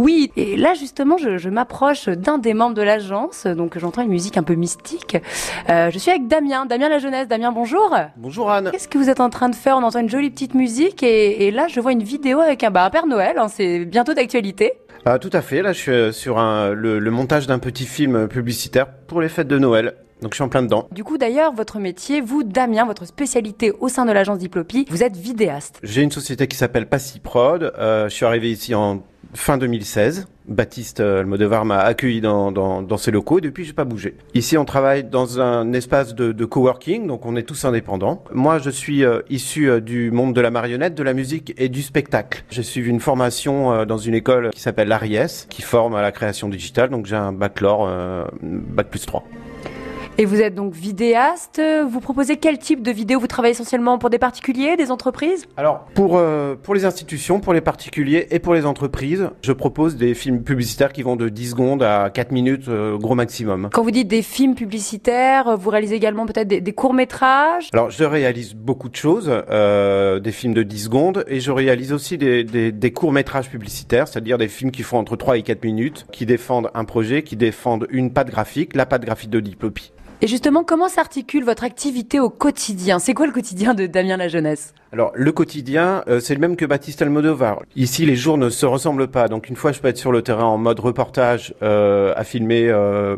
Oui, et là justement, je, je m'approche d'un des membres de l'agence, donc j'entends une musique un peu mystique. Euh, je suis avec Damien, Damien la jeunesse. Damien, bonjour. Bonjour Anne. Qu'est-ce que vous êtes en train de faire? On entend une jolie petite musique et, et là, je vois une vidéo avec un, bah, un Père Noël. hein, c'est bientôt d'actualité. Ah, tout à fait, là je suis euh, sur un, le, le montage d'un petit film publicitaire pour les fêtes de Noël. Donc je suis en plein dedans. Du coup, d'ailleurs, votre métier, vous, Damien, votre spécialité au sein de l'agence Diplopie, vous êtes vidéaste. J'ai une société qui s'appelle Passiprod. Euh, je suis arrivé ici en fin 2016. Baptiste euh, Almodovar m'a accueilli dans, ses locaux et depuis j'ai pas bougé. Ici on travaille dans un espace de, coworking, donc on est tous indépendants. Moi je suis euh, issu euh, du monde de la marionnette, de la musique et du spectacle. J'ai suivi une formation dans une école qui s'appelle l'ARIES, qui forme à la création digitale, donc j'ai un bachelor, bac plus 3. Et vous êtes donc vidéaste. Vous proposez quel type de vidéo Vous travaillez essentiellement pour des particuliers, des entreprises? Alors, pour, euh, pour les institutions, pour les particuliers et pour les entreprises, je propose des films publicitaires qui vont de 10 secondes à 4 minutes, euh, gros maximum. Quand vous dites des films publicitaires, vous réalisez également peut-être des, des courts-métrages? Alors, je réalise beaucoup de choses, euh, des films de 10 secondes, et je réalise aussi des, des, des courts-métrages publicitaires, c'est-à-dire des films qui font entre 3 et 4 minutes, qui défendent un projet, qui défendent une patte graphique, la patte graphique de Diplopie. Et justement, comment s'articule votre activité au quotidien? C'est quoi le quotidien de Damien la jeunesse? Alors, le quotidien, euh, c'est le même que Baptiste Almodovar. Ici, les jours ne se ressemblent pas. Donc, une fois, je peux être sur le terrain en mode reportage, euh, à filmer euh,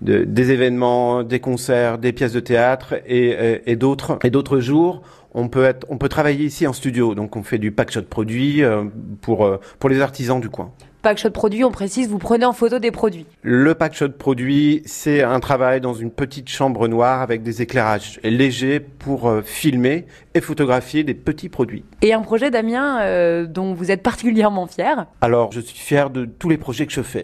de- des événements, des concerts, des pièces de théâtre et, et, d'autres. Et d'autres jours, on peut être, on peut travailler ici en studio. Donc, on fait du packshot produit euh, pour euh, pour les artisans du coin. Packshot produit, on précise, vous prenez en photo des produits. Le packshot produit, c'est un travail dans une petite chambre noire avec des éclairages légers pour euh, filmer et photographier des petits produits. Et un projet, Damien, euh, dont vous êtes particulièrement fier? Alors, je suis fier de tous les projets que je fais.